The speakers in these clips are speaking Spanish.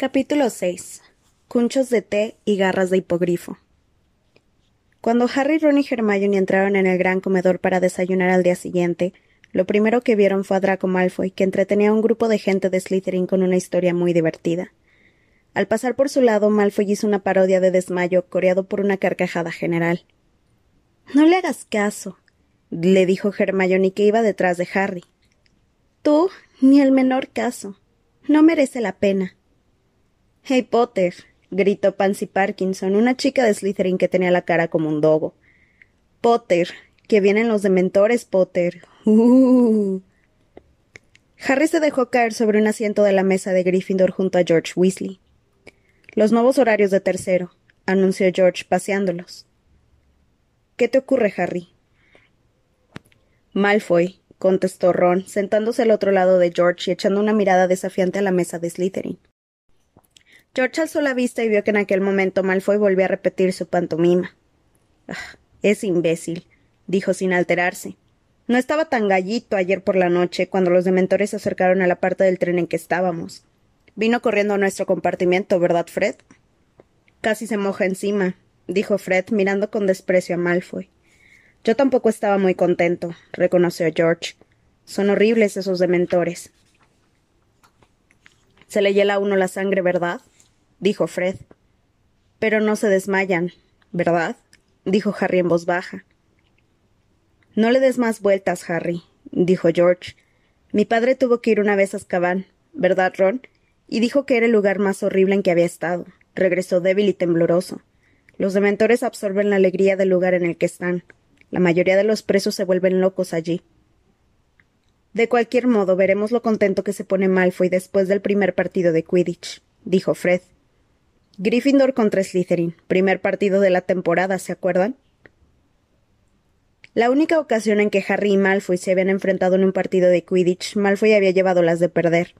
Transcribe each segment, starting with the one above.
Capítulo 6. Cunchos de té y garras de hipogrifo. Cuando Harry, Ron y Hermione entraron en el gran comedor para desayunar al día siguiente, lo primero que vieron fue a Draco Malfoy, que entretenía a un grupo de gente de Slytherin con una historia muy divertida. Al pasar por su lado, Malfoy hizo una parodia de desmayo, coreado por una carcajada general. No le hagas caso, le dijo Hermione que iba detrás de Harry. Tú, ni el menor caso. No merece la pena. Hey Potter, gritó Pansy Parkinson, una chica de Slytherin que tenía la cara como un dogo. Potter, que vienen los dementores, Potter. Uh. Harry se dejó caer sobre un asiento de la mesa de Gryffindor junto a George Weasley. Los nuevos horarios de tercero, anunció George paseándolos. ¿Qué te ocurre, Harry? Malfoy, contestó Ron, sentándose al otro lado de George y echando una mirada desafiante a la mesa de Slytherin. George alzó la vista y vio que en aquel momento Malfoy volvió a repetir su pantomima. Ah, es imbécil, dijo sin alterarse. No estaba tan gallito ayer por la noche cuando los dementores se acercaron a la parte del tren en que estábamos. Vino corriendo a nuestro compartimiento, ¿verdad, Fred? Casi se moja encima, dijo Fred, mirando con desprecio a Malfoy. Yo tampoco estaba muy contento, reconoció George. Son horribles esos dementores. Se le hiela a uno la sangre, ¿verdad? Dijo Fred. Pero no se desmayan, ¿verdad? dijo Harry en voz baja. No le des más vueltas, Harry, dijo George. Mi padre tuvo que ir una vez a Azkaban, ¿verdad, Ron? Y dijo que era el lugar más horrible en que había estado. Regresó débil y tembloroso. Los dementores absorben la alegría del lugar en el que están. La mayoría de los presos se vuelven locos allí. De cualquier modo, veremos lo contento que se pone Malfoy después del primer partido de Quidditch, dijo Fred. Gryffindor contra Slytherin, primer partido de la temporada, ¿se acuerdan? La única ocasión en que Harry y Malfoy se habían enfrentado en un partido de Quidditch, Malfoy había llevado las de perder.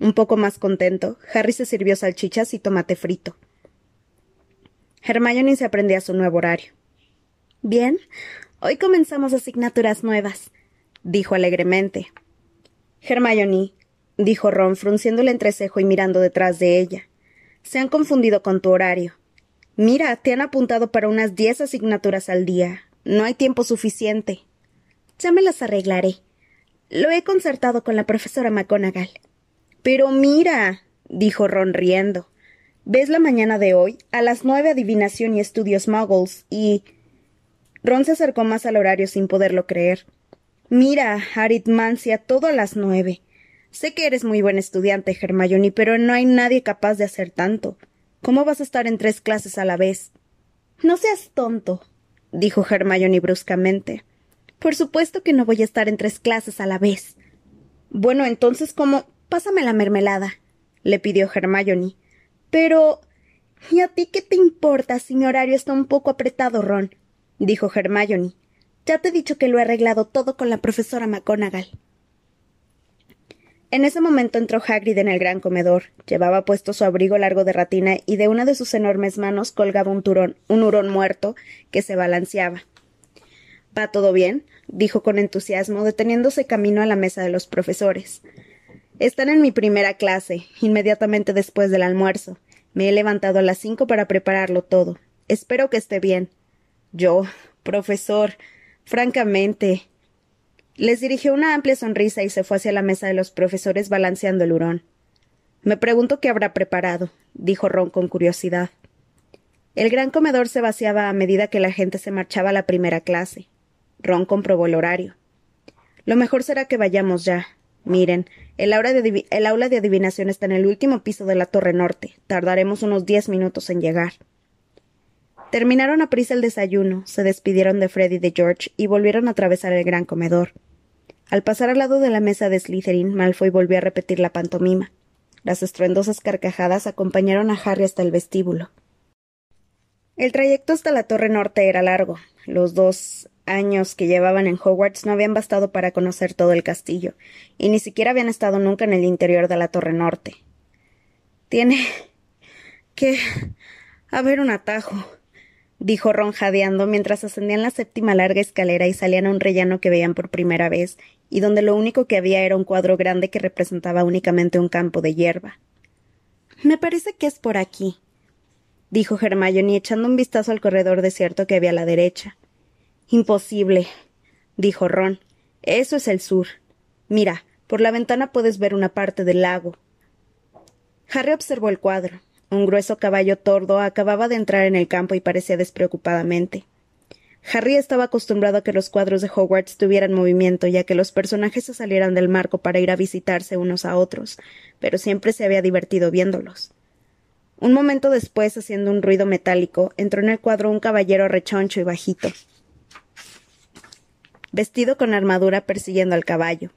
Un poco más contento, Harry se sirvió salchichas y tomate frito. Hermione se aprendía su nuevo horario. Bien, hoy comenzamos asignaturas nuevas, dijo alegremente. Hermione, dijo Ron, frunciendo el entrecejo y mirando detrás de ella. Se han confundido con tu horario. Mira, te han apuntado para unas diez asignaturas al día. No hay tiempo suficiente. Ya me las arreglaré. Lo he concertado con la profesora McGonagall. Pero mira, dijo Ron riendo. ¿Ves la mañana de hoy? A las nueve adivinación y estudios muggles y. Ron se acercó más al horario sin poderlo creer. Mira, aritmancia, todo a las nueve. Sé que eres muy buen estudiante, Hermione, pero no hay nadie capaz de hacer tanto. ¿Cómo vas a estar en tres clases a la vez? No seas tonto, dijo Hermione bruscamente. Por supuesto que no voy a estar en tres clases a la vez. Bueno, entonces, ¿cómo? Pásame la mermelada, le pidió Hermione. Pero. ¿Y a ti qué te importa si mi horario está un poco apretado, Ron? dijo Hermione. Ya te he dicho que lo he arreglado todo con la profesora McGonagall. En ese momento entró Hagrid en el gran comedor. Llevaba puesto su abrigo largo de ratina y de una de sus enormes manos colgaba un turón, un hurón muerto que se balanceaba. ¿Va todo bien? dijo con entusiasmo, deteniéndose camino a la mesa de los profesores. Están en mi primera clase, inmediatamente después del almuerzo. Me he levantado a las cinco para prepararlo todo. Espero que esté bien. Yo, profesor, francamente, les dirigió una amplia sonrisa y se fue hacia la mesa de los profesores balanceando el hurón. Me pregunto qué habrá preparado, dijo Ron con curiosidad. El gran comedor se vaciaba a medida que la gente se marchaba a la primera clase. Ron comprobó el horario. Lo mejor será que vayamos ya. Miren, el aula, de adivinación está en el último piso de la torre norte. Tardaremos unos diez minutos en llegar. Terminaron a prisa el desayuno, se despidieron de Fred y de George y volvieron a atravesar el gran comedor. Al pasar al lado de la mesa de Slytherin, Malfoy volvió a repetir la pantomima. Las estruendosas carcajadas acompañaron a Harry hasta el vestíbulo. El trayecto hasta la torre norte era largo. Los dos años que llevaban en Hogwarts no habían bastado para conocer todo el castillo, y ni siquiera habían estado nunca en el interior de la torre norte. Tiene que haber un atajo, dijo Ron jadeando mientras ascendían la séptima larga escalera y salían a un rellano que veían por primera vez, y donde lo único que había era un cuadro grande que representaba únicamente un campo de hierba. Me parece que es por aquí, dijo Hermione echando un vistazo al corredor desierto que había a la derecha. Imposible, dijo Ron. Eso es el sur. Mira, por la ventana puedes ver una parte del lago. Harry observó el cuadro. Un grueso caballo tordo acababa de entrar en el campo y parecía despreocupadamente. Harry estaba acostumbrado a que los cuadros de Hogwarts tuvieran movimiento y a que los personajes se salieran del marco para ir a visitarse unos a otros, pero siempre se había divertido viéndolos. Un momento después, haciendo un ruido metálico, entró en el cuadro un caballero rechoncho y bajito, vestido con armadura persiguiendo al caballo.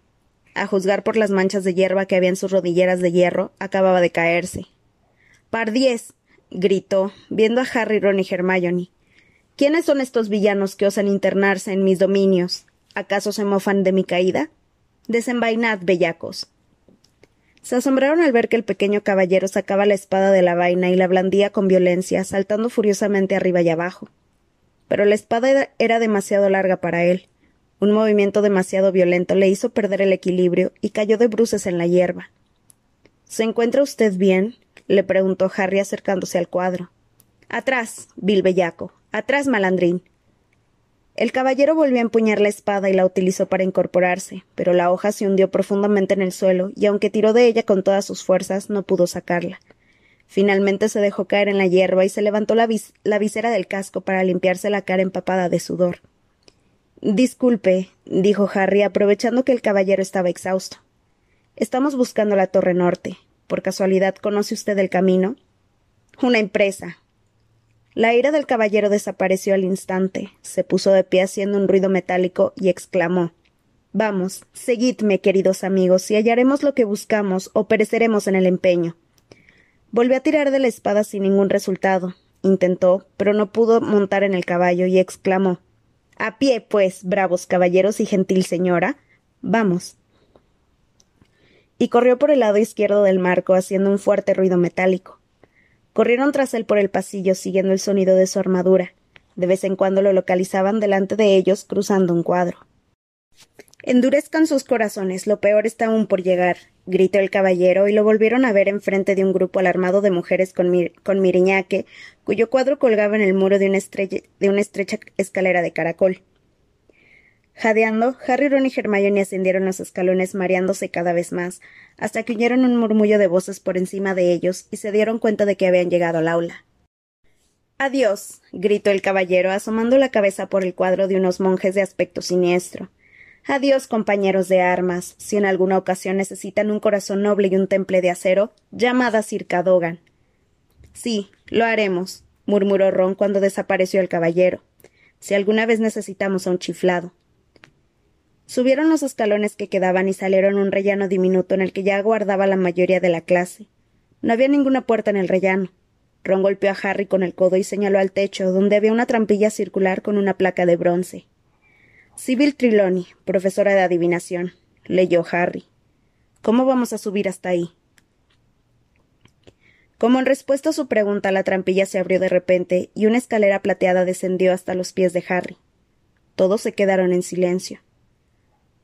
A juzgar por las manchas de hierba que había en sus rodilleras de hierro, acababa de caerse. Pardiez. gritó, viendo a Harry, Ron y Hermione. ¿Quiénes son estos villanos que osan internarse en mis dominios? ¿Acaso se mofan de mi caída? Desenvainad, bellacos. Se asombraron al ver que el pequeño caballero sacaba la espada de la vaina y la blandía con violencia, saltando furiosamente arriba y abajo. Pero la espada era demasiado larga para él. Un movimiento demasiado violento le hizo perder el equilibrio y cayó de bruces en la hierba. ¿Se encuentra usted bien? Le preguntó Harry acercándose al cuadro. Atrás, vil bellaco. Atrás, malandrín. El caballero volvió a empuñar la espada y la utilizó para incorporarse, pero la hoja se hundió profundamente en el suelo, y aunque tiró de ella con todas sus fuerzas, no pudo sacarla. Finalmente se dejó caer en la hierba y se levantó la, la visera del casco para limpiarse la cara empapada de sudor. Disculpe, dijo Harry, aprovechando que el caballero estaba exhausto. Estamos buscando la Torre Norte. ¿Por casualidad conoce usted el camino? Una empresa. La ira del caballero desapareció al instante, se puso de pie haciendo un ruido metálico y exclamó Vamos, seguidme, queridos amigos, y hallaremos lo que buscamos, o pereceremos en el empeño. Volvió a tirar de la espada sin ningún resultado. Intentó, pero no pudo montar en el caballo, y exclamó a pie, pues, bravos caballeros y gentil señora. Vamos. Y corrió por el lado izquierdo del marco, haciendo un fuerte ruido metálico. Corrieron tras él por el pasillo, siguiendo el sonido de su armadura. De vez en cuando lo localizaban delante de ellos, cruzando un cuadro. Endurezcan sus corazones, lo peor está aún por llegar, gritó el caballero, y lo volvieron a ver enfrente de un grupo alarmado de mujeres con, con miriñaque, cuyo cuadro colgaba en el muro de una estrecha escalera de caracol. Jadeando, Harry, Ron y Hermione ascendieron los escalones mareándose cada vez más, hasta que oyeron un murmullo de voces por encima de ellos y se dieron cuenta de que habían llegado al aula. Adiós, gritó el caballero, asomando la cabeza por el cuadro de unos monjes de aspecto siniestro. Adiós, compañeros de armas. Si en alguna ocasión necesitan un corazón noble y un temple de acero, llamad a Sir Cadogan. Sí, lo haremos, murmuró Ron cuando desapareció el caballero. Si alguna vez necesitamos a un chiflado. Subieron los escalones que quedaban y salieron un rellano diminuto en el que ya aguardaba la mayoría de la clase. No había ninguna puerta en el rellano. Ron golpeó a Harry con el codo y señaló al techo, donde había una trampilla circular con una placa de bronce. Sibyl Triloni, profesora de adivinación, leyó Harry. ¿Cómo vamos a subir hasta ahí? Como en respuesta a su pregunta, la trampilla se abrió de repente y una escalera plateada descendió hasta los pies de Harry. Todos se quedaron en silencio.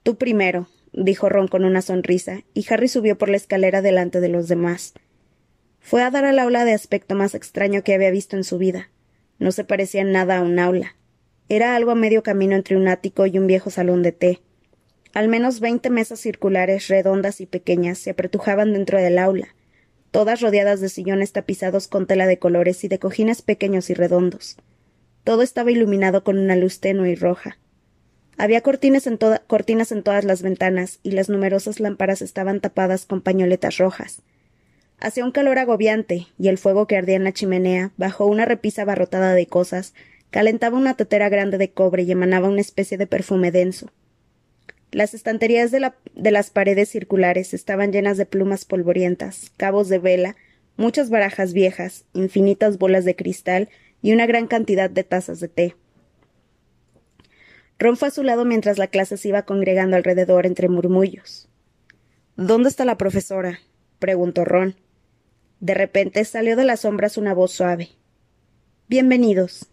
Tú primero, dijo Ron con una sonrisa, y Harry subió por la escalera delante de los demás. Fue a dar al aula de aspecto más extraño que había visto en su vida. No se parecía nada a un aula. Era algo a medio camino entre un ático y un viejo salón de té. Al menos veinte mesas circulares, redondas y pequeñas, se apretujaban dentro del aula, todas rodeadas de sillones tapizados con tela de colores y de cojines pequeños y redondos. Todo estaba iluminado con una luz tenue y roja. Había cortinas en, todas las ventanas y las numerosas lámparas estaban tapadas con pañoletas rojas. Hacía un calor agobiante, y el fuego que ardía en la chimenea, bajo una repisa abarrotada de cosas, calentaba una tetera grande de cobre y emanaba una especie de perfume denso. Las estanterías de, las paredes circulares estaban llenas de plumas polvorientas, cabos de vela, muchas barajas viejas, infinitas bolas de cristal y una gran cantidad de tazas de té. Ron fue a su lado mientras la clase se iba congregando alrededor entre murmullos. ¿Dónde está la profesora? preguntó Ron. De repente salió de las sombras una voz suave. Bienvenidos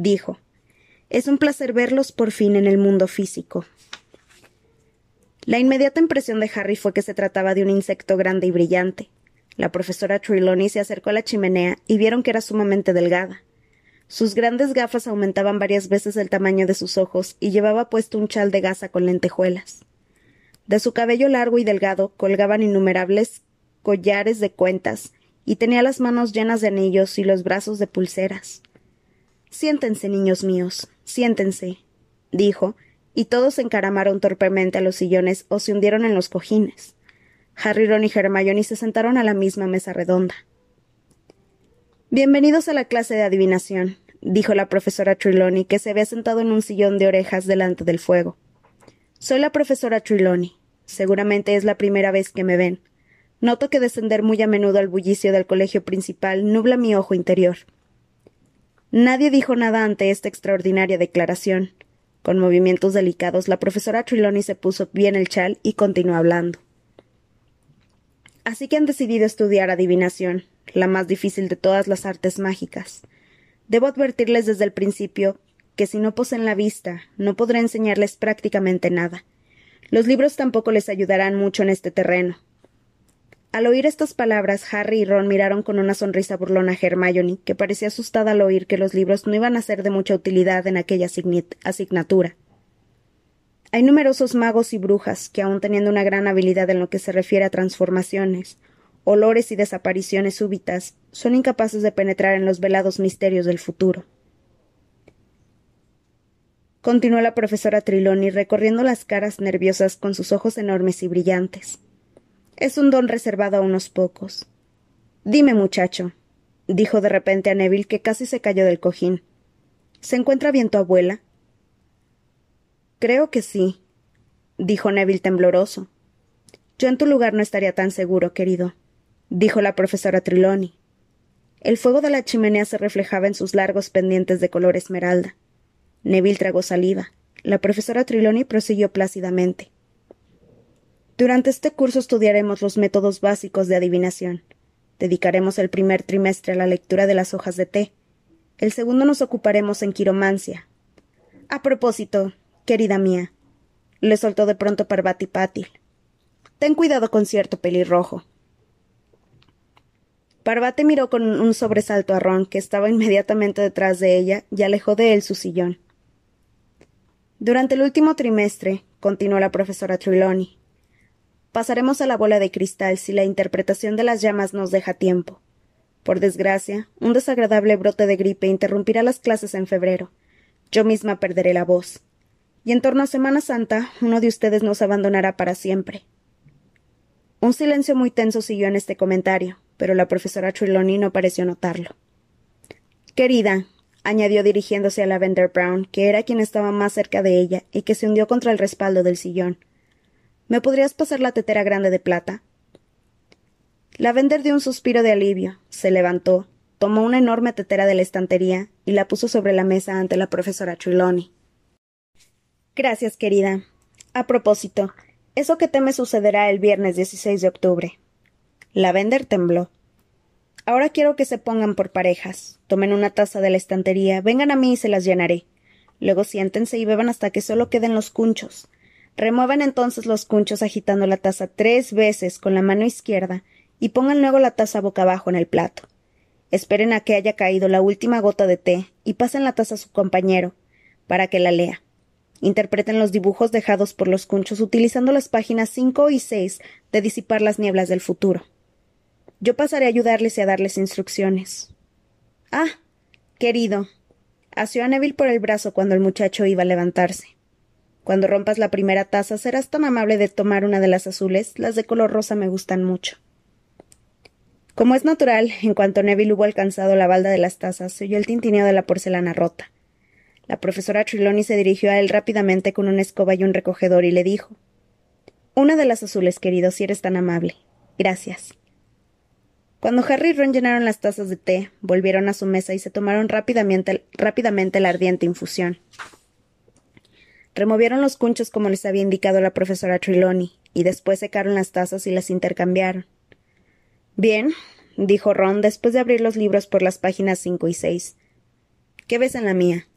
dijo. Es un placer verlos por fin en el mundo físico. La inmediata impresión de Harry fue que se trataba de un insecto grande y brillante. La profesora Trelawney se acercó a la chimenea y vieron que era sumamente delgada. Sus grandes gafas aumentaban varias veces el tamaño de sus ojos y llevaba puesto un chal de gasa con lentejuelas. De su cabello largo y delgado colgaban innumerables collares de cuentas y tenía las manos llenas de anillos y los brazos de pulseras. Siéntense, niños míos, siéntense, dijo, y todos se encaramaron torpemente a los sillones o se hundieron en los cojines. Harry, Ron y Hermione se sentaron a la misma mesa redonda. Bienvenidos a la clase de adivinación, dijo la profesora Trelawney, que se había sentado en un sillón de orejas delante del fuego. Soy la profesora Trelawney. Seguramente es la primera vez que me ven. Noto que descender muy a menudo al bullicio del colegio principal nubla mi ojo interior. Nadie dijo nada ante esta extraordinaria declaración. Con movimientos delicados, la profesora Trelawney se puso bien el chal y continuó hablando. Así que han decidido estudiar adivinación, la más difícil de todas las artes mágicas. Debo advertirles desde el principio que si no poseen la vista, no podré enseñarles prácticamente nada. Los libros tampoco les ayudarán mucho en este terreno. Al oír estas palabras, Harry y Ron miraron con una sonrisa burlona a Hermione, que parecía asustada al oír que los libros no iban a ser de mucha utilidad en aquella asignatura. Hay numerosos magos y brujas que, aun teniendo una gran habilidad en lo que se refiere a transformaciones, olores y desapariciones súbitas, son incapaces de penetrar en los velados misterios del futuro. Continuó la profesora Triloni recorriendo las caras nerviosas con sus ojos enormes y brillantes. Es un don reservado a unos pocos. Dime, muchacho, dijo de repente a Neville, que casi se cayó del cojín. ¿Se encuentra bien tu abuela? Creo que sí, dijo Neville tembloroso. Yo en tu lugar no estaría tan seguro, querido, dijo la profesora Triloni. El fuego de la chimenea se reflejaba en sus largos pendientes de color esmeralda. Neville tragó saliva. La profesora Triloni prosiguió plácidamente. Durante este curso estudiaremos los métodos básicos de adivinación. Dedicaremos el primer trimestre a la lectura de las hojas de té. El segundo nos ocuparemos en quiromancia. A propósito, querida mía, le soltó de pronto Parvati Pátil. Ten cuidado con cierto pelirrojo. Parvati miró con un sobresalto a Ron, que estaba inmediatamente detrás de ella, y alejó de él su sillón. Durante el último trimestre, continuó la profesora Trelawney, Pasaremos a la bola de cristal si la interpretación de las llamas nos deja tiempo. Por desgracia, un desagradable brote de gripe interrumpirá las clases en febrero. Yo misma perderé la voz. Y en torno a Semana Santa, uno de ustedes nos abandonará para siempre. Un silencio muy tenso siguió en este comentario, pero la profesora Trelawney no pareció notarlo. Querida, añadió dirigiéndose a Lavender Brown, que era quien estaba más cerca de ella y que se hundió contra el respaldo del sillón. ¿Me podrías pasar la tetera grande de plata? La vender dio un suspiro de alivio, se levantó, tomó una enorme tetera de la estantería y la puso sobre la mesa ante la profesora Trelawney. Gracias, querida. A propósito, eso que teme sucederá el viernes 16 de octubre. La vender tembló. Ahora quiero que se pongan por parejas. Tomen una taza de la estantería, vengan a mí y se las llenaré. Luego siéntense y beban hasta que solo queden los cunchos. Remuevan entonces los cunchos agitando la taza tres veces con la mano izquierda y pongan luego la taza boca abajo en el plato. Esperen a que haya caído la última gota de té y pasen la taza a su compañero para que la lea. Interpreten los dibujos dejados por los cunchos utilizando las páginas cinco y seis de Disipar las nieblas del futuro. Yo pasaré a ayudarles y a darles instrucciones. Ah, querido. Asió a Neville por el brazo cuando el muchacho iba a levantarse. Cuando rompas la primera taza, serás tan amable de tomar una de las azules. Las de color rosa me gustan mucho. Como es natural, en cuanto Neville hubo alcanzado la balda de las tazas, se oyó el tintineo de la porcelana rota. La profesora Trelawney se dirigió a él rápidamente con una escoba y un recogedor y le dijo Una de las azules, querido, si eres tan amable. Gracias. Cuando Harry y Ron llenaron las tazas de té, volvieron a su mesa y se tomaron rápidamente, la ardiente infusión. Removieron los cunchos como les había indicado la profesora Trelawney, y después secaron las tazas y las intercambiaron. Bien, dijo Ron después de abrir los libros por las páginas cinco y seis. ¿Qué ves en la mía?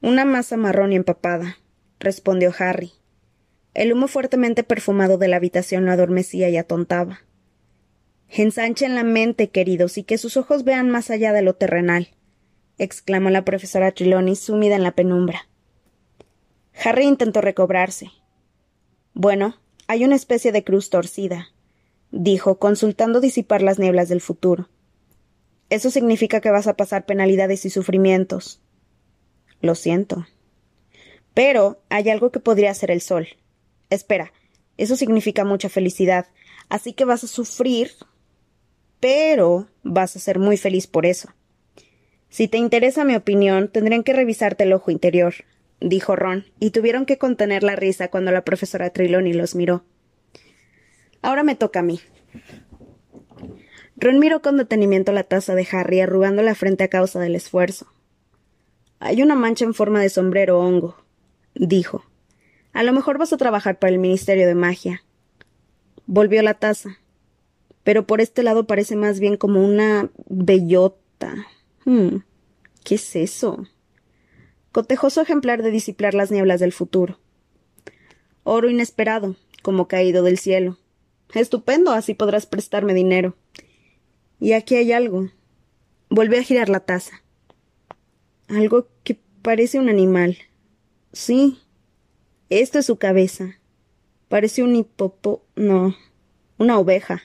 Una masa marrón y empapada, respondió Harry. El humo fuertemente perfumado de la habitación lo adormecía y atontaba. Ensanchen la mente, queridos, y que sus ojos vean más allá de lo terrenal, exclamó la profesora Trelawney sumida en la penumbra. Harry intentó recobrarse. Bueno, hay una especie de cruz torcida, dijo, consultando disipar las nieblas del futuro. Eso significa que vas a pasar penalidades y sufrimientos. Lo siento. Pero hay algo que podría ser el sol. Espera, eso significa mucha felicidad, así que vas a sufrir, pero vas a ser muy feliz por eso. Si te interesa mi opinión, tendrían que revisarte el ojo interior, dijo Ron, y tuvieron que contener la risa cuando la profesora Triloni los miró. Ahora me toca a mí. Ron miró con detenimiento la taza de Harry, arrugando la frente a causa del esfuerzo. Hay una mancha en forma de sombrero hongo, dijo. A lo mejor vas a trabajar para el Ministerio de Magia. Volvió la taza. Pero por este lado parece más bien como una bellota. Hmm. ¿Qué es eso? Cotejoso ejemplar de disiplar las nieblas del futuro. Oro inesperado, como caído del cielo. Estupendo, así podrás prestarme dinero. Y aquí hay algo. Volví a girar la taza. Algo que parece un animal. Sí. Esto es su cabeza. Parece un hipopo. no. una oveja.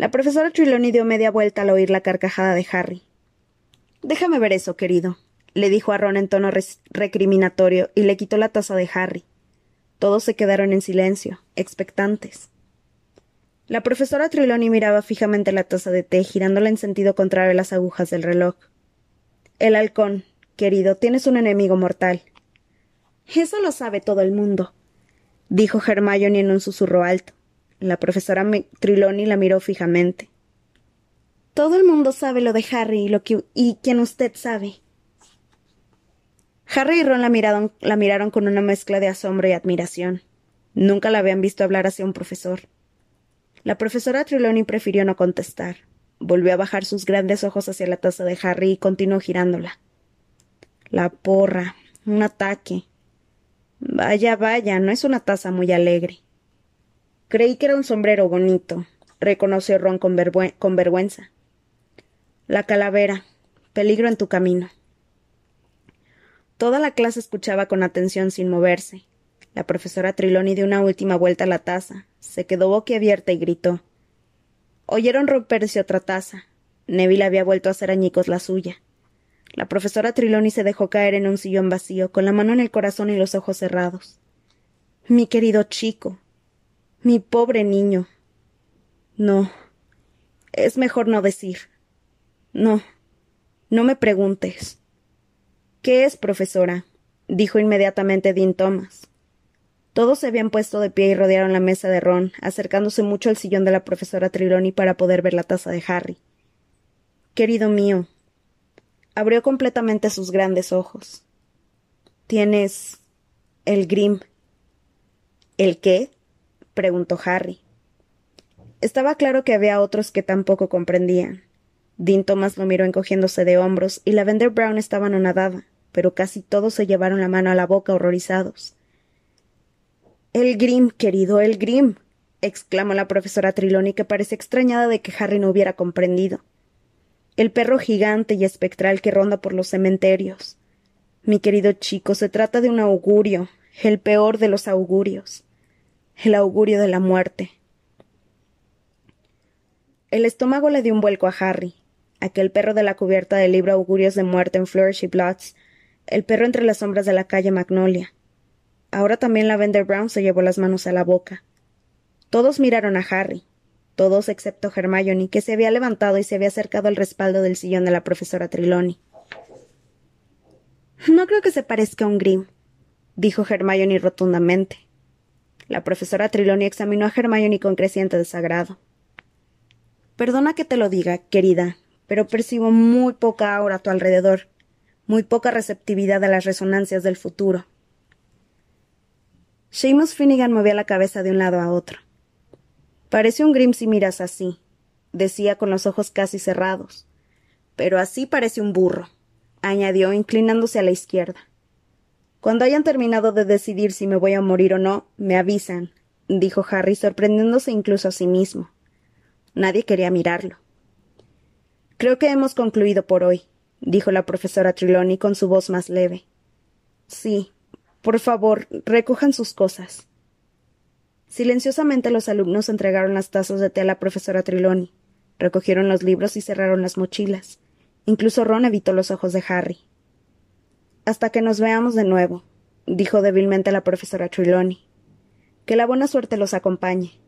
La profesora Trelawney dio media vuelta al oír la carcajada de Harry. Déjame ver eso, querido, le dijo a Ron en tono recriminatorio y le quitó la taza de Harry. Todos se quedaron en silencio, expectantes. La profesora Trelawney miraba fijamente la taza de té, girándola en sentido contrario a las agujas del reloj. El halcón, querido, tienes un enemigo mortal. Eso lo sabe todo el mundo, dijo Hermione en un susurro alto. La profesora Trelawney la miró fijamente. Todo el mundo sabe lo de Harry y lo que y quien usted sabe. Harry y Ron la miraron, la miraron con una mezcla de asombro y admiración. Nunca la habían visto hablar hacia un profesor. La profesora Trelawney prefirió no contestar. Volvió a bajar sus grandes ojos hacia la taza de Harry y continuó girándola. La porra. Un ataque. Vaya, vaya, no es una taza muy alegre. Creí que era un sombrero bonito, reconoció Ron con, vergüenza. La calavera. Peligro en tu camino. Toda la clase escuchaba con atención sin moverse. La profesora Triloni dio una última vuelta a la taza, se quedó boquiabierta y gritó. Oyeron romperse otra taza. Neville había vuelto a hacer añicos la suya. La profesora Triloni se dejó caer en un sillón vacío, con la mano en el corazón y los ojos cerrados. Mi querido chico. Mi pobre niño. No. Es mejor no decir. No. No me preguntes. ¿Qué es, profesora? dijo inmediatamente Dean Thomas. Todos se habían puesto de pie y rodearon la mesa de Ron, acercándose mucho al sillón de la profesora Triloni para poder ver la taza de Harry. Querido mío. Abrió completamente sus grandes ojos. Tienes. el Grim. ¿El qué? Preguntó Harry. Estaba claro que había otros que tampoco comprendían. Dean Thomas lo miró encogiéndose de hombros y Lavender Brown estaba anonadada, pero casi todos se llevaron la mano a la boca horrorizados. El Grim, querido, el Grim. exclamó la profesora Triloni, que parece extrañada de que Harry no hubiera comprendido. El perro gigante y espectral que ronda por los cementerios. Mi querido chico, se trata de un augurio, el peor de los augurios. El augurio de la muerte. El estómago le dio un vuelco a Harry. Aquel perro de la cubierta del libro Augurios de muerte en Flourish y Bloods. El perro entre las sombras de la calle Magnolia. Ahora también Lavender Brown se llevó las manos a la boca. Todos miraron a Harry, todos excepto Hermione, que se había levantado y se había acercado al respaldo del sillón de la profesora Triloni. No creo que se parezca a un Grim, dijo Hermione rotundamente. La profesora Triloni examinó a Hermione con creciente desagrado. Perdona que te lo diga, querida, pero percibo muy poca aura a tu alrededor, muy poca receptividad a las resonancias del futuro. Seamus Finnegan movía la cabeza de un lado a otro. Parece un Grim si miras así, decía con los ojos casi cerrados. Pero así parece un burro, añadió, inclinándose a la izquierda. Cuando hayan terminado de decidir si me voy a morir o no, me avisan, dijo Harry, sorprendiéndose incluso a sí mismo. Nadie quería mirarlo. Creo que hemos concluido por hoy, dijo la profesora Triloni con su voz más leve. Sí, por favor, recojan sus cosas. Silenciosamente los alumnos entregaron las tazas de té a la profesora Triloni, recogieron los libros y cerraron las mochilas. Incluso Ron evitó los ojos de Harry. Hasta que nos veamos de nuevo, dijo débilmente la profesora Triloni. Que la buena suerte los acompañe.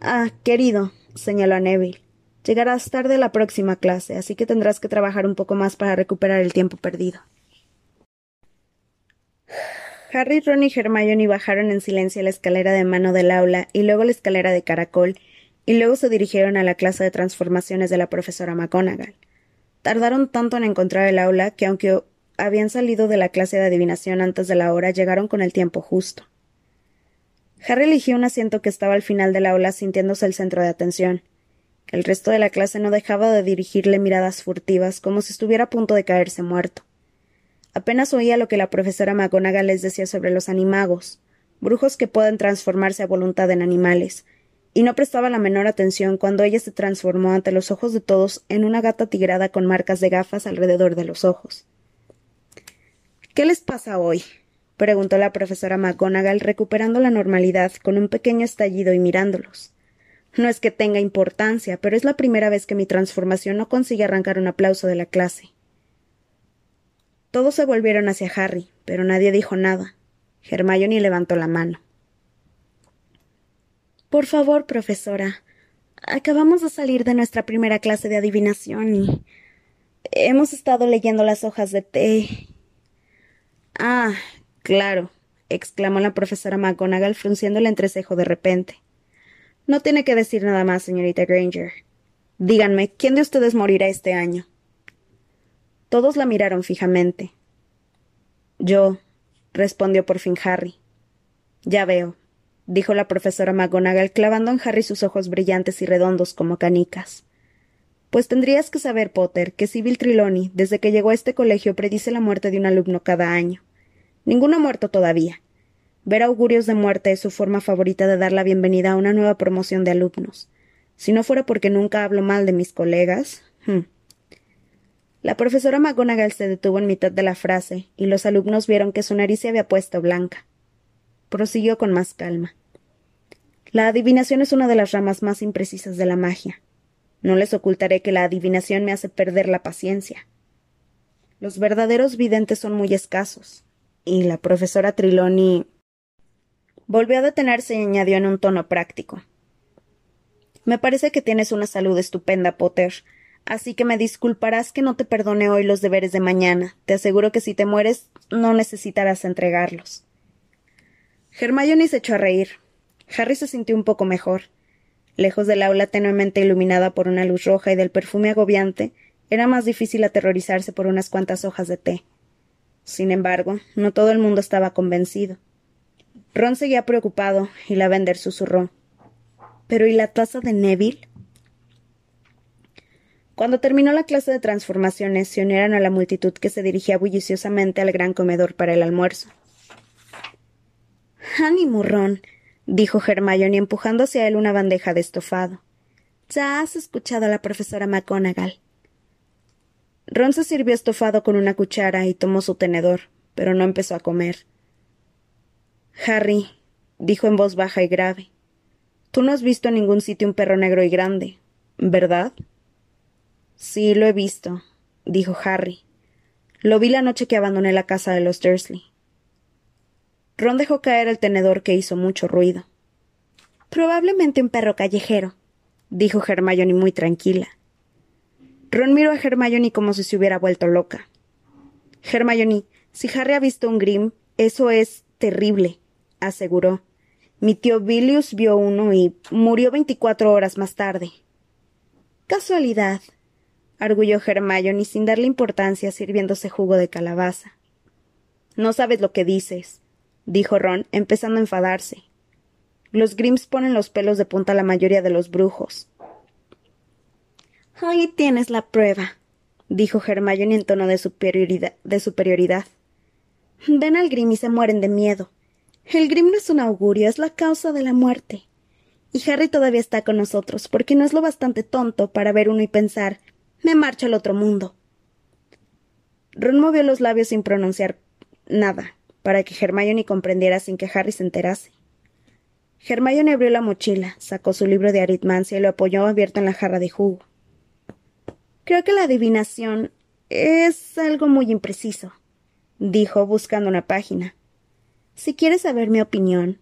Ah, querido, señaló a Neville. Llegarás tarde a la próxima clase, así que tendrás que trabajar un poco más para recuperar el tiempo perdido. Harry, Ron y Hermione bajaron en silencio la escalera de mano del aula y luego la escalera de caracol, y luego se dirigieron a la clase de transformaciones de la profesora McGonagall. Tardaron tanto en encontrar el aula que, aunque habían salido de la clase de adivinación antes de la hora, llegaron con el tiempo justo. Harry eligió un asiento que estaba al final del aula sintiéndose el centro de atención. El resto de la clase no dejaba de dirigirle miradas furtivas como si estuviera a punto de caerse muerto. Apenas oía lo que la profesora McGonagall les decía sobre los animagos, brujos que pueden transformarse a voluntad en animales, y no prestaba la menor atención cuando ella se transformó ante los ojos de todos en una gata tigrada con marcas de gafas alrededor de los ojos. ¿Qué les pasa hoy? preguntó la profesora McGonagall, recuperando la normalidad con un pequeño estallido y mirándolos. No es que tenga importancia, pero es la primera vez que mi transformación no consigue arrancar un aplauso de la clase. Todos se volvieron hacia Harry, pero nadie dijo nada. Hermione levantó la mano. Por favor, profesora. Acabamos de salir de nuestra primera clase de adivinación y hemos estado leyendo las hojas de té. Ah, claro, exclamó la profesora McGonagall frunciendo el entrecejo de repente. No tiene que decir nada más, señorita Granger. Díganme, ¿quién de ustedes morirá este año? Todos la miraron fijamente. Yo, respondió por fin Harry. Ya veo, dijo la profesora McGonagall clavando en Harry sus ojos brillantes y redondos como canicas. Pues tendrías que saber, Potter, que Sibyl Triloni, desde que llegó a este colegio, predice la muerte de un alumno cada año. Ninguno ha muerto todavía. Ver augurios de muerte es su forma favorita de dar la bienvenida a una nueva promoción de alumnos. Si no fuera porque nunca hablo mal de mis colegas. Hmm, la profesora McGonagall se detuvo en mitad de la frase, y los alumnos vieron que su nariz se había puesto blanca. Prosiguió con más calma. La adivinación es una de las ramas más imprecisas de la magia. No les ocultaré que la adivinación me hace perder la paciencia. Los verdaderos videntes son muy escasos, y la profesora Triloni volvió a detenerse y añadió en un tono práctico. Me parece que tienes una salud estupenda, Potter, así que me disculparás que no te perdone hoy los deberes de mañana. Te aseguro que si te mueres no necesitarás entregarlos. Hermione se echó a reír. Harry se sintió un poco mejor. Lejos del aula tenuemente iluminada por una luz roja y del perfume agobiante, era más difícil aterrorizarse por unas cuantas hojas de té. Sin embargo, no todo el mundo estaba convencido. Ron seguía preocupado y la vender susurró. ¿Pero y la taza de Neville? Cuando terminó la clase de transformaciones, se unieron a la multitud que se dirigía bulliciosamente al gran comedor para el almuerzo. Ánimo, Ron, dijo Hermione empujando hacia él una bandeja de estofado. Ya has escuchado a la profesora McGonagall. Ron se sirvió estofado con una cuchara y tomó su tenedor, pero no empezó a comer. Harry, dijo en voz baja y grave, tú no has visto en ningún sitio un perro negro y grande, ¿verdad? Sí, lo he visto, dijo Harry. Lo vi la noche que abandoné la casa de los Dursley. Ron dejó caer el tenedor que hizo mucho ruido. Probablemente un perro callejero, dijo Hermione muy tranquila. Ron miró a Hermione como si se hubiera vuelto loca. Hermione, si Harry ha visto un Grim, eso es terrible, aseguró. Mi tío Bilius vio uno y murió veinticuatro horas más tarde. Casualidad, arguyó Hermione sin darle importancia sirviéndose jugo de calabaza. No sabes lo que dices, dijo Ron, empezando a enfadarse. Los Grimms ponen los pelos de punta a la mayoría de los brujos. Ahí tienes la prueba, dijo Hermione en tono de superioridad. Ven al Grim y se mueren de miedo. El Grim no es un augurio, es la causa de la muerte. Y Harry todavía está con nosotros, porque no es lo bastante tonto para ver uno y pensar me marcho al otro mundo. Ron movió los labios sin pronunciar nada, para que Hermione comprendiera sin que Harry se enterase. Hermione abrió la mochila, sacó su libro de aritmancia y lo apoyó abierto en la jarra de jugo. Creo que la adivinación es algo muy impreciso, dijo buscando una página. Si quieres saber mi opinión,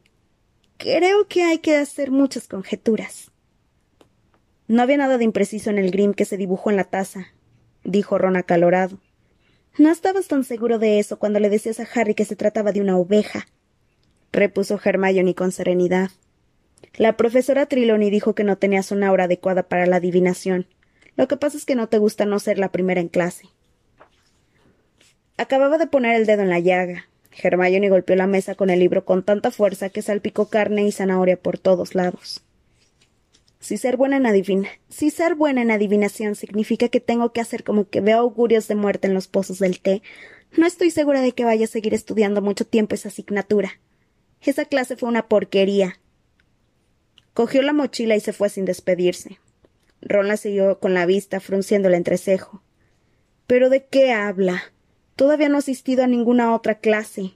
creo que hay que hacer muchas conjeturas. No había nada de impreciso en el grim que se dibujó en la taza, dijo Ron acalorado. No estabas tan seguro de eso cuando le decías a Harry que se trataba de una oveja, repuso Hermione con serenidad. La profesora Triloni dijo que no tenías una hora adecuada para la adivinación. Lo que pasa es que no te gusta no ser la primera en clase. Acababa de poner el dedo en la llaga. Hermione golpeó la mesa con el libro con tanta fuerza que salpicó carne y zanahoria por todos lados. Si ser buena en si ser buena en adivinación significa que tengo que hacer como que veo augurios de muerte en los pozos del té, no estoy segura de que vaya a seguir estudiando mucho tiempo esa asignatura. Esa clase fue una porquería. Cogió la mochila y se fue sin despedirse. Ron la siguió con la vista, frunciendo el entrecejo. ¿Pero de qué habla? Todavía no ha asistido a ninguna otra clase.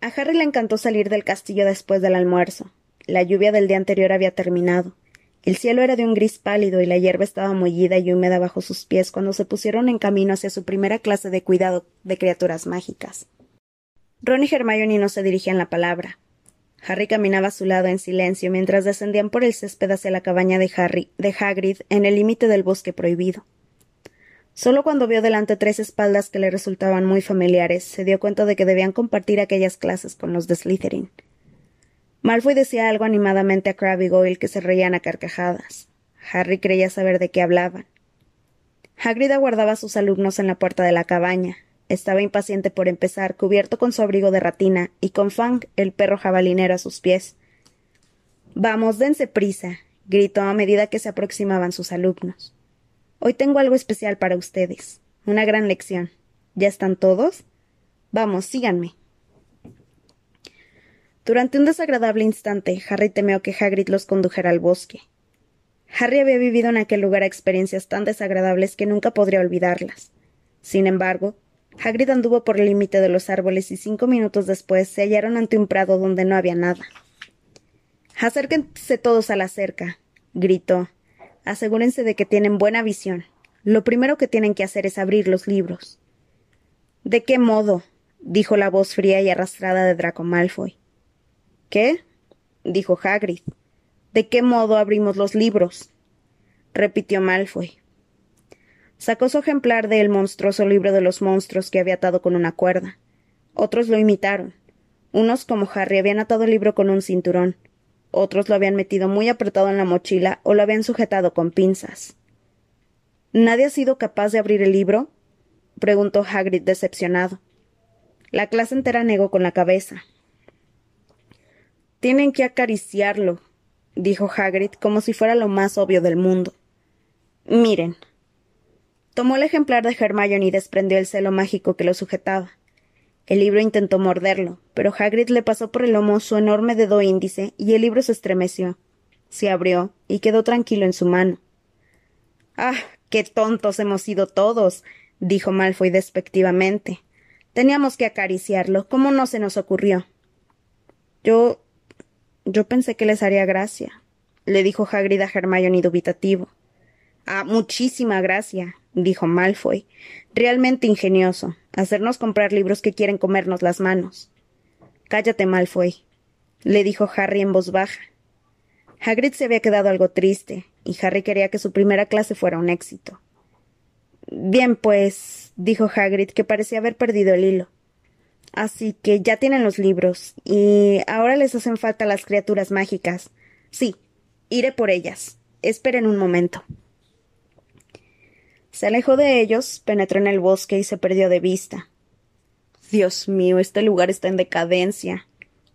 A Harry le encantó salir del castillo después del almuerzo. La lluvia del día anterior había terminado. El cielo era de un gris pálido y la hierba estaba mollida y húmeda bajo sus pies cuando se pusieron en camino hacia su primera clase de cuidado de criaturas mágicas. Ron y Hermione no se dirigían la palabra. Harry caminaba a su lado en silencio mientras descendían por el césped hacia la cabaña de Harry, de Hagrid, en el límite del bosque prohibido. Solo cuando vio delante tres espaldas que le resultaban muy familiares, se dio cuenta de que debían compartir aquellas clases con los de Slytherin. Malfoy decía algo animadamente a Crabbe y Goyle que se reían a carcajadas. Harry creía saber de qué hablaban. Hagrid aguardaba a sus alumnos en la puerta de la cabaña. Estaba impaciente por empezar, cubierto con su abrigo de ratina y con Fang, el perro jabalinero, a sus pies. Vamos, dense prisa, gritó a medida que se aproximaban sus alumnos. Hoy tengo algo especial para ustedes. Una gran lección. ¿Ya están todos? Vamos, síganme. Durante un desagradable instante, Harry temió que Hagrid los condujera al bosque. Harry había vivido en aquel lugar experiencias tan desagradables que nunca podría olvidarlas. Sin embargo, Hagrid anduvo por el límite de los árboles y cinco minutos después se hallaron ante un prado donde no había nada. Acérquense todos a la cerca, gritó, Asegúrense de que tienen buena visión. Lo primero que tienen que hacer es abrir los libros. ¿De qué modo? dijo la voz fría y arrastrada de Draco Malfoy. ¿Qué? dijo Hagrid. ¿De qué modo abrimos los libros? repitió Malfoy. Sacó su ejemplar del monstruoso libro de los monstruos que había atado con una cuerda. Otros lo imitaron. Unos, como Harry, habían atado el libro con un cinturón, otros lo habían metido muy apretado en la mochila o lo habían sujetado con pinzas. ¿Nadie ha sido capaz de abrir el libro? preguntó Hagrid decepcionado. La clase entera negó con la cabeza. Tienen que acariciarlo, dijo Hagrid como si fuera lo más obvio del mundo. Miren. Tomó el ejemplar de Hermione y desprendió el celo mágico que lo sujetaba. El libro intentó morderlo, pero Hagrid le pasó por el lomo su enorme dedo índice y el libro se estremeció. Se abrió y quedó tranquilo en su mano. Ah, qué tontos hemos sido todos, dijo Malfoy despectivamente. Teníamos que acariciarlo. ¿Cómo no se nos ocurrió? Yo. yo pensé que les haría gracia, le dijo Hagrid a Hermione dubitativo. Ah, muchísima gracia, dijo Malfoy. Realmente ingenioso. Hacernos comprar libros que quieren comernos las manos. Cállate, Malfoy, le dijo Harry en voz baja. Hagrid se había quedado algo triste, y Harry quería que su primera clase fuera un éxito. Bien, pues, dijo Hagrid, que parecía haber perdido el hilo. Así que ya tienen los libros, y ahora les hacen falta las criaturas mágicas. Sí, iré por ellas. Esperen un momento. Se alejó de ellos, penetró en el bosque y se perdió de vista. Dios mío, este lugar está en decadencia,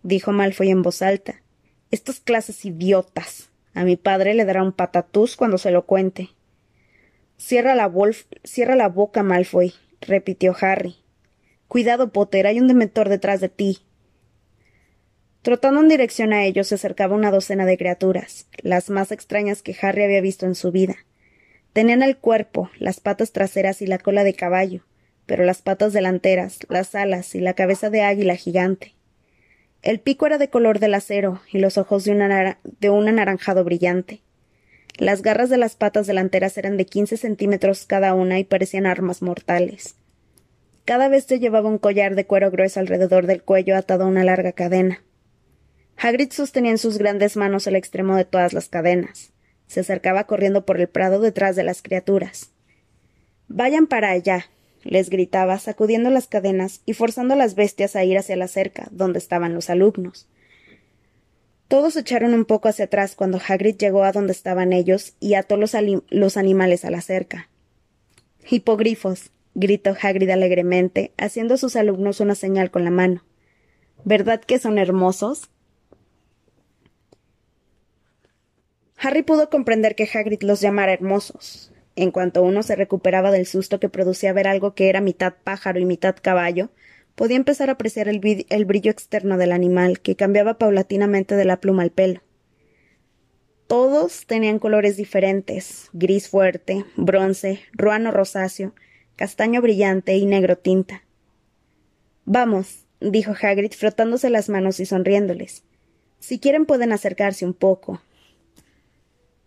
dijo Malfoy en voz alta. Estas clases idiotas. A mi padre le dará un patatús cuando se lo cuente. Cierra la, Wolf, cierra la boca, Malfoy, repitió Harry. Cuidado, Potter, hay un dementor detrás de ti. Trotando en dirección a ellos se acercaba una docena de criaturas, las más extrañas que Harry había visto en su vida. Tenían el cuerpo, las patas traseras y la cola de caballo, pero las patas delanteras, las alas y la cabeza de águila gigante. El pico era de color del acero y los ojos de, de un anaranjado brillante. Las garras de las patas delanteras eran de quince centímetros cada una y parecían armas mortales. Cada se llevaba un collar de cuero grueso alrededor del cuello atado a una larga cadena. Hagrid sostenía en sus grandes manos el extremo de todas las cadenas. Se acercaba corriendo por el prado detrás de las criaturas. Vayan para allá, les gritaba, sacudiendo las cadenas y forzando a las bestias a ir hacia la cerca, donde estaban los alumnos. Todos echaron un poco hacia atrás cuando Hagrid llegó a donde estaban ellos y ató los, los animales a la cerca. Hipogrifos, gritó Hagrid alegremente, haciendo a sus alumnos una señal con la mano. ¿Verdad que son hermosos? Harry pudo comprender que Hagrid los llamara hermosos. En cuanto uno se recuperaba del susto que producía ver algo que era mitad pájaro y mitad caballo, podía empezar a apreciar el, brillo externo del animal, que cambiaba paulatinamente de la pluma al pelo. Todos tenían colores diferentes gris fuerte, bronce, ruano rosáceo, castaño brillante y negro tinta. Vamos, dijo Hagrid frotándose las manos y sonriéndoles. Si quieren pueden acercarse un poco.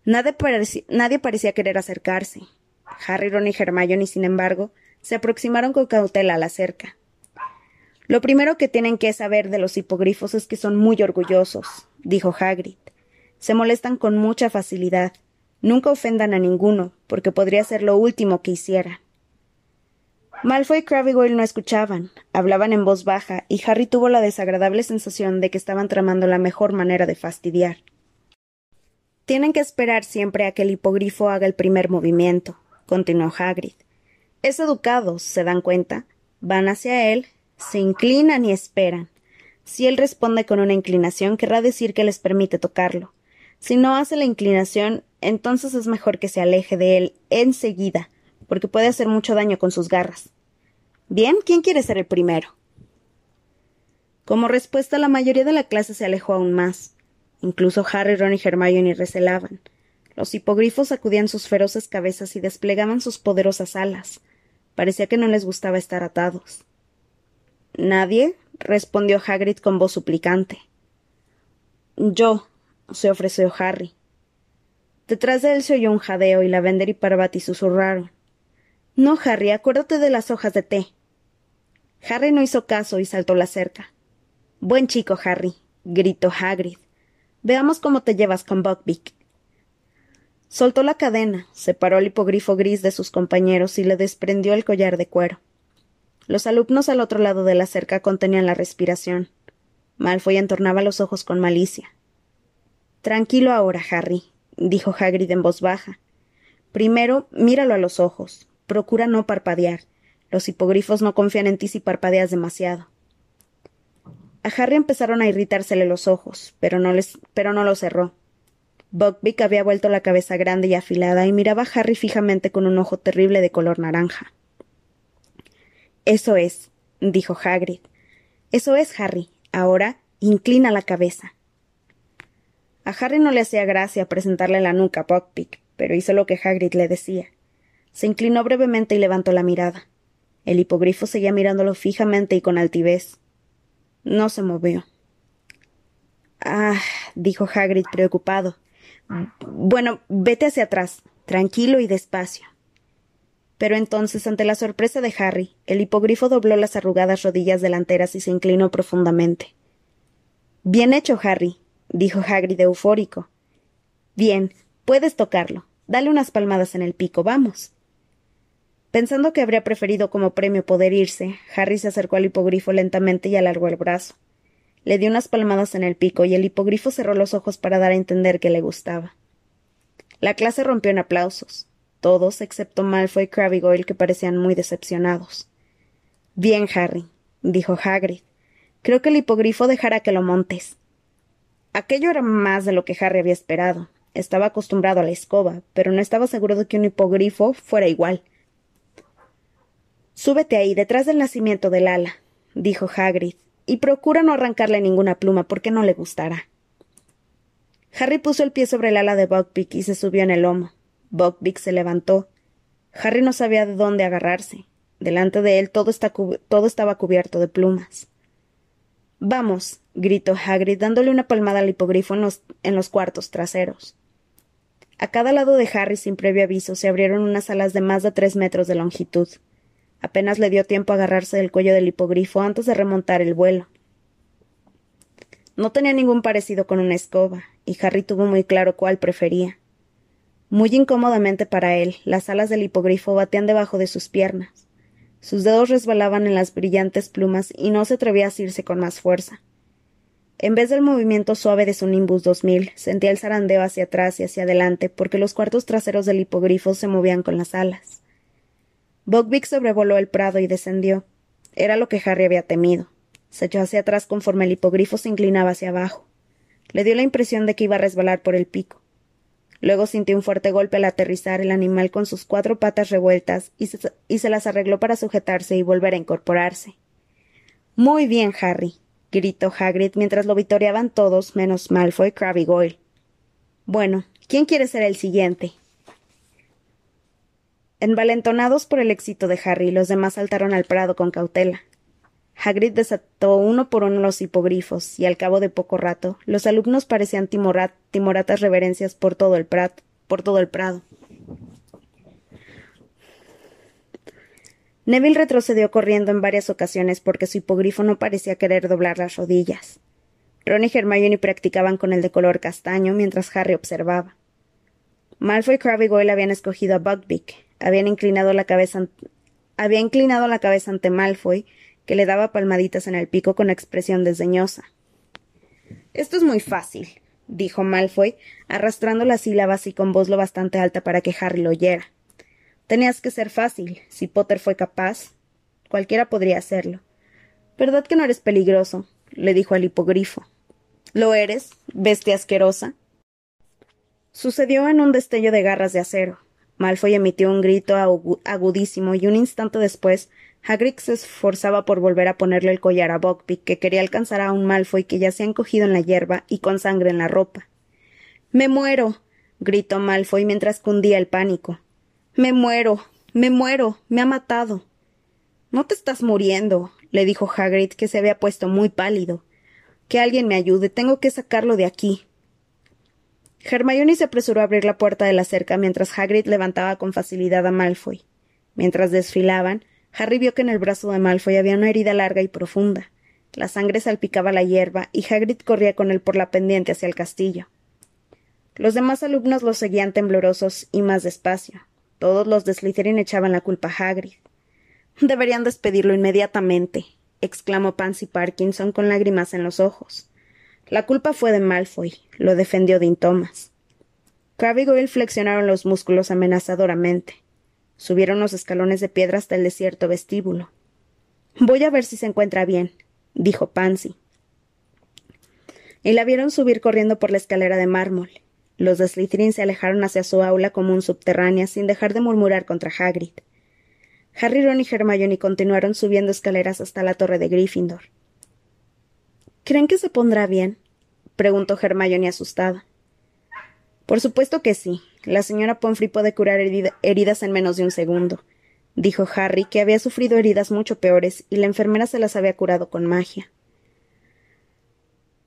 Nadie, parecía querer acercarse. Harry, Ron y Hermione, sin embargo, se aproximaron con cautela a la cerca. Lo primero que tienen que saber de los hipogrifos es que son muy orgullosos, dijo Hagrid. Se molestan con mucha facilidad. Nunca ofendan a ninguno, porque podría ser lo último que hicieran. Malfoy y Crabbe no escuchaban, hablaban en voz baja, y Harry tuvo la desagradable sensación de que estaban tramando la mejor manera de fastidiar. Tienen que esperar siempre a que el hipogrifo haga el primer movimiento, continuó Hagrid. Es educado, ¿se dan cuenta? Van hacia él, se inclinan y esperan. Si él responde con una inclinación, querrá decir que les permite tocarlo. Si no hace la inclinación, entonces es mejor que se aleje de él enseguida, porque puede hacer mucho daño con sus garras. Bien, ¿quién quiere ser el primero? Como respuesta, la mayoría de la clase se alejó aún más. Incluso Harry, Ron y Hermione recelaban. Los hipogrifos sacudían sus feroces cabezas y desplegaban sus poderosas alas. Parecía que no les gustaba estar atados. Nadie, respondió Hagrid con voz suplicante. Yo, se ofreció Harry. Detrás de él se oyó un jadeo y Lavender y Parvati susurraron. No, Harry, acuérdate de las hojas de té. Harry no hizo caso y saltó la cerca. Buen chico, Harry, gritó Hagrid. Veamos cómo te llevas con Buckbeak. Soltó la cadena, separó el hipogrifo gris de sus compañeros y le desprendió el collar de cuero. Los alumnos al otro lado de la cerca contenían la respiración. Malfoy entornaba los ojos con malicia. Tranquilo ahora, Harry, dijo Hagrid en voz baja. Primero, míralo a los ojos. Procura no parpadear. Los hipogrifos no confían en ti si parpadeas demasiado. A Harry empezaron a irritársele los ojos, pero no, les, pero no lo cerró. Buckbeak había vuelto la cabeza grande y afilada y miraba a Harry fijamente con un ojo terrible de color naranja. Eso es, dijo Hagrid. Eso es, Harry. Ahora inclina la cabeza. A Harry no le hacía gracia presentarle la nuca a Buckbeak, pero hizo lo que Hagrid le decía. Se inclinó brevemente y levantó la mirada. El hipogrifo seguía mirándolo fijamente y con altivez. No se movió. Ah, dijo Hagrid preocupado. Bueno, vete hacia atrás, tranquilo y despacio. Pero entonces, ante la sorpresa de Harry, el hipogrifo dobló las arrugadas rodillas delanteras y se inclinó profundamente. Bien hecho, Harry, dijo Hagrid eufórico. Bien, puedes tocarlo. Dale unas palmadas en el pico, vamos. Pensando que habría preferido como premio poder irse, Harry se acercó al hipogrifo lentamente y alargó el brazo. Le dio unas palmadas en el pico y el hipogrifo cerró los ojos para dar a entender que le gustaba. La clase rompió en aplausos todos excepto Malfoy y Crabbe Goyle, que parecían muy decepcionados. Bien, Harry, dijo Hagrid. Creo que el hipogrifo dejará que lo montes. Aquello era más de lo que Harry había esperado. Estaba acostumbrado a la escoba, pero no estaba seguro de que un hipogrifo fuera igual. Súbete ahí, detrás del nacimiento del ala, dijo Hagrid, y procura no arrancarle ninguna pluma porque no le gustará. Harry puso el pie sobre el ala de Buckbeak y se subió en el lomo. Buckbeak se levantó. Harry no sabía de dónde agarrarse. Delante de él todo, estaba cubierto de plumas. Vamos, gritó Hagrid dándole una palmada al hipogrifo en los, en los cuartos traseros. A cada lado de Harry, sin previo aviso, se abrieron unas alas de más de tres metros de longitud. Apenas le dio tiempo a agarrarse del cuello del hipogrifo antes de remontar el vuelo. No tenía ningún parecido con una escoba, y Harry tuvo muy claro cuál prefería. Muy incómodamente para él, las alas del hipogrifo batían debajo de sus piernas. Sus dedos resbalaban en las brillantes plumas y no se atrevía a asirse con más fuerza. En vez del movimiento suave de su Nimbus 2000, sentía el zarandeo hacia atrás y hacia adelante porque los cuartos traseros del hipogrifo se movían con las alas. Buckbeak sobrevoló el prado y descendió. Era lo que Harry había temido. Se echó hacia atrás conforme el hipogrifo se inclinaba hacia abajo. Le dio la impresión de que iba a resbalar por el pico. Luego sintió un fuerte golpe al aterrizar el animal con sus cuatro patas revueltas y se, las arregló para sujetarse y volver a incorporarse. Muy bien, Harry, gritó Hagrid mientras lo vitoreaban todos menos Malfoy, Crabbe y Goyle. Bueno, ¿quién quiere ser el siguiente? Envalentonados por el éxito de Harry, los demás saltaron al prado con cautela. Hagrid desató uno por uno los hipogrifos, y al cabo de poco rato, los alumnos parecían timoratas reverencias por todo el por todo el prado. Neville retrocedió corriendo en varias ocasiones porque su hipogrifo no parecía querer doblar las rodillas. Ron y Hermione practicaban con el de color castaño mientras Harry observaba. Malfoy, Crabbe y Goyle habían escogido a Buckbeak, habían inclinado la cabeza, había inclinado la cabeza ante Malfoy, que le daba palmaditas en el pico con expresión desdeñosa. Esto es muy fácil, dijo Malfoy, arrastrando las sílabas y con voz lo bastante alta para que Harry lo oyera. Tenías que ser fácil. Si Potter fue capaz, cualquiera podría hacerlo. ¿Verdad que no eres peligroso? le dijo al hipogrifo. ¿Lo eres, bestia asquerosa? Sucedió en un destello de garras de acero. Malfoy emitió un grito agudísimo y un instante después Hagrid se esforzaba por volver a ponerle el collar a Buckbeak, que quería alcanzar a un Malfoy que ya se ha encogido en la hierba y con sangre en la ropa. ¡Me muero! gritó Malfoy mientras cundía el pánico. Me muero, me muero, me ha matado. No te estás muriendo, le dijo Hagrid, que se había puesto muy pálido. Que alguien me ayude, tengo que sacarlo de aquí. Hermione se apresuró a abrir la puerta de la cerca mientras Hagrid levantaba con facilidad a Malfoy. Mientras desfilaban, Harry vio que en el brazo de Malfoy había una herida larga y profunda. La sangre salpicaba la hierba y Hagrid corría con él por la pendiente hacia el castillo. Los demás alumnos lo seguían temblorosos y más despacio. Todos los de Slytherin echaban la culpa a Hagrid. Deberían despedirlo inmediatamente, exclamó Pansy Parkinson con lágrimas en los ojos. La culpa fue de Malfoy, lo defendió Dean Thomas. Crabbe y Goyle flexionaron los músculos amenazadoramente. Subieron los escalones de piedra hasta el desierto vestíbulo. Voy a ver si se encuentra bien, dijo Pansy. Y la vieron subir corriendo por la escalera de mármol. Los de Slytherin se alejaron hacia su aula como un subterránea sin dejar de murmurar contra Hagrid. Harry, Ron y Hermione continuaron subiendo escaleras hasta la torre de Gryffindor. ¿Creen que se pondrá bien? preguntó Hermione asustada. Por supuesto que sí. La señora Pomfrey puede curar heridas en menos de un segundo, dijo Harry, que había sufrido heridas mucho peores y la enfermera se las había curado con magia.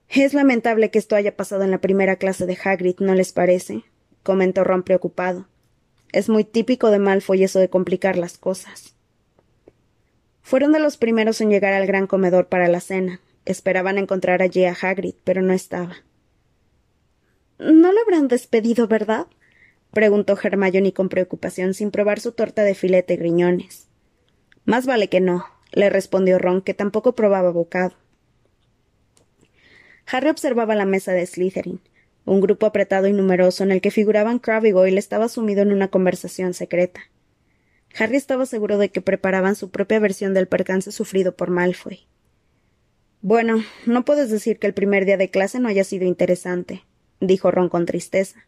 Es lamentable que esto haya pasado en la primera clase de Hagrid, ¿no les parece? comentó Ron preocupado. Es muy típico de Malfoy eso de complicar las cosas. Fueron de los primeros en llegar al gran comedor para la cena. Esperaban encontrar allí a Hagrid, pero no estaba. ¿No lo habrán despedido, verdad? preguntó Hermione con preocupación, sin probar su torta de filete y riñones. Más vale que no, le respondió Ron, que tampoco probaba bocado. Harry observaba la mesa de Slytherin. Un grupo apretado y numeroso en el que figuraban Crabbe y Goyle estaba sumido en una conversación secreta. Harry estaba seguro de que preparaban su propia versión del percance sufrido por Malfoy. Bueno, no puedes decir que el primer día de clase no haya sido interesante, dijo Ron con tristeza.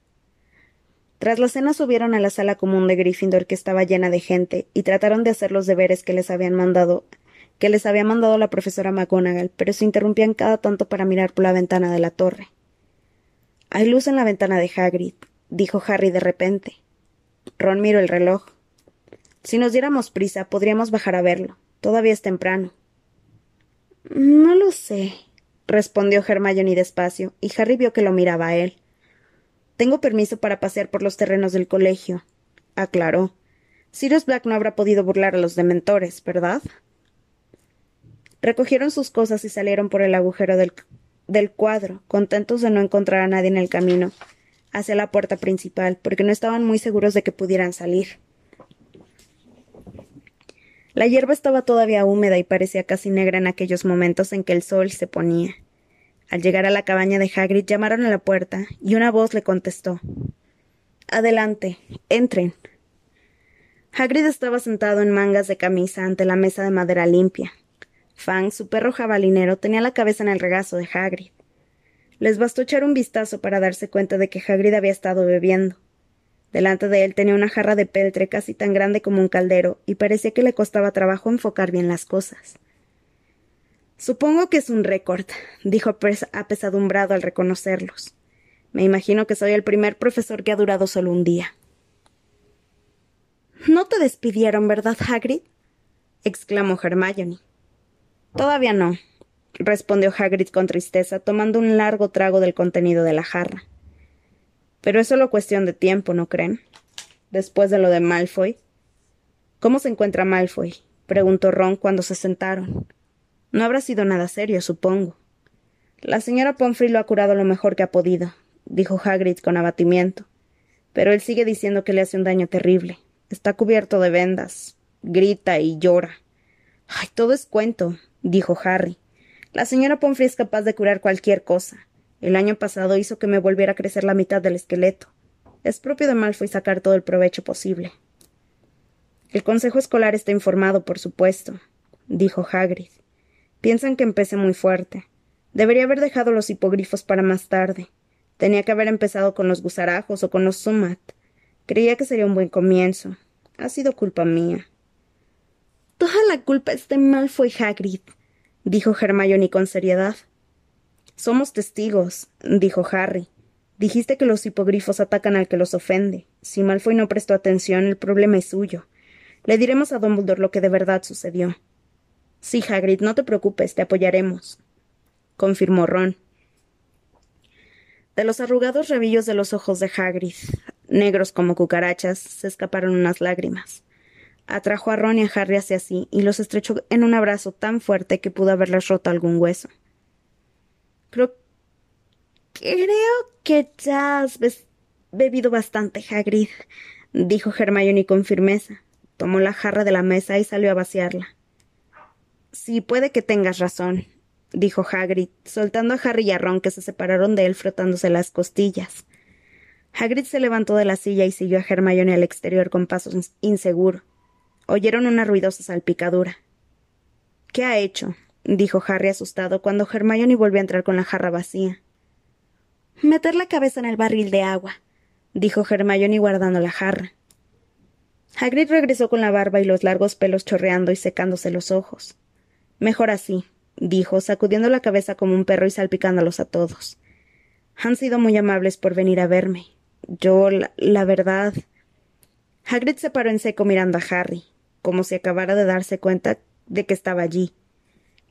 Tras la cena subieron a la sala común de Gryffindor que estaba llena de gente y trataron de hacer los deberes que les habían mandado que les había mandado la profesora McGonagall, pero se interrumpían cada tanto para mirar por la ventana de la torre. Hay luz en la ventana de Hagrid, dijo Harry de repente. Ron miró el reloj. Si nos diéramos prisa, podríamos bajar a verlo. Todavía es temprano. No lo sé, respondió Hermione despacio, y Harry vio que lo miraba a él. Tengo permiso para pasear por los terrenos del colegio, aclaró. Sirius Black no habrá podido burlar a los dementores, ¿verdad? Recogieron sus cosas y salieron por el agujero del, del cuadro, contentos de no encontrar a nadie en el camino hacia la puerta principal, porque no estaban muy seguros de que pudieran salir. La hierba estaba todavía húmeda y parecía casi negra en aquellos momentos en que el sol se ponía. Al llegar a la cabaña de Hagrid llamaron a la puerta y una voz le contestó Adelante, entren. Hagrid estaba sentado en mangas de camisa ante la mesa de madera limpia. Fang, su perro jabalinero, tenía la cabeza en el regazo de Hagrid. Les bastó echar un vistazo para darse cuenta de que Hagrid había estado bebiendo. Delante de él tenía una jarra de peltre casi tan grande como un caldero, y parecía que le costaba trabajo enfocar bien las cosas. Supongo que es un récord, dijo apesadumbrado al reconocerlos. Me imagino que soy el primer profesor que ha durado solo un día. No te despidieron, ¿verdad, Hagrid? exclamó Hermione. Todavía no, respondió Hagrid con tristeza, tomando un largo trago del contenido de la jarra. Pero es solo cuestión de tiempo, ¿no creen? Después de lo de Malfoy. ¿Cómo se encuentra Malfoy? preguntó Ron cuando se sentaron. No habrá sido nada serio, supongo. La señora Pomfrey lo ha curado lo mejor que ha podido, dijo Hagrid con abatimiento. Pero él sigue diciendo que le hace un daño terrible. Está cubierto de vendas. Grita y llora. Ay, todo es cuento, dijo Harry. La señora Pomfrey es capaz de curar cualquier cosa. El año pasado hizo que me volviera a crecer la mitad del esqueleto. Es propio de Malfoy sacar todo el provecho posible. El consejo escolar está informado, por supuesto, dijo Hagrid. Piensan que empecé muy fuerte. Debería haber dejado los hipogrifos para más tarde. Tenía que haber empezado con los gusarajos o con los sumat. Creía que sería un buen comienzo. Ha sido culpa mía. Toda la culpa es de Malfoy Hagrid, dijo Hermione con seriedad. Somos testigos, dijo Harry. Dijiste que los hipogrifos atacan al que los ofende. Si Malfoy no prestó atención, el problema es suyo. Le diremos a Dumbledore lo que de verdad sucedió. Sí, Hagrid, no te preocupes, te apoyaremos, confirmó Ron. De los arrugados rabillos de los ojos de Hagrid, negros como cucarachas, se escaparon unas lágrimas. Atrajo a Ron y a Harry hacia sí y los estrechó en un abrazo tan fuerte que pudo haberles roto algún hueso. Creo. Creo que ya has bebido bastante, Hagrid, dijo Hermione con firmeza. Tomó la jarra de la mesa y salió a vaciarla. Sí, puede que tengas razón, dijo Hagrid, soltando a Harry y a Ron que se separaron de él frotándose las costillas. Hagrid se levantó de la silla y siguió a Hermione al exterior con paso inseguro. Oyeron una ruidosa salpicadura. ¿Qué ha hecho? Dijo Harry asustado cuando Hermione volvió a entrar con la jarra vacía. Meter la cabeza en el barril de agua, dijo Hermione guardando la jarra. Hagrid regresó con la barba y los largos pelos chorreando y secándose los ojos. Mejor así, dijo, sacudiendo la cabeza como un perro y salpicándolos a todos. Han sido muy amables por venir a verme. Yo, la, la verdad. Hagrid se paró en seco mirando a Harry como si acabara de darse cuenta de que estaba allí.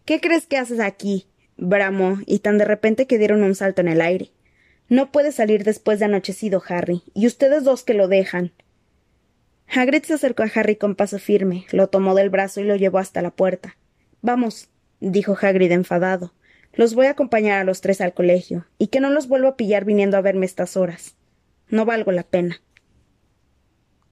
¿Qué crees que haces aquí? bramó, y tan de repente que dieron un salto en el aire. No puede salir después de anochecido, Harry, y ustedes dos que lo dejan. Hagrid se acercó a Harry con paso firme, lo tomó del brazo y lo llevó hasta la puerta. Vamos, dijo Hagrid enfadado. Los voy a acompañar a los tres al colegio, y que no los vuelva a pillar viniendo a verme estas horas. No valgo la pena.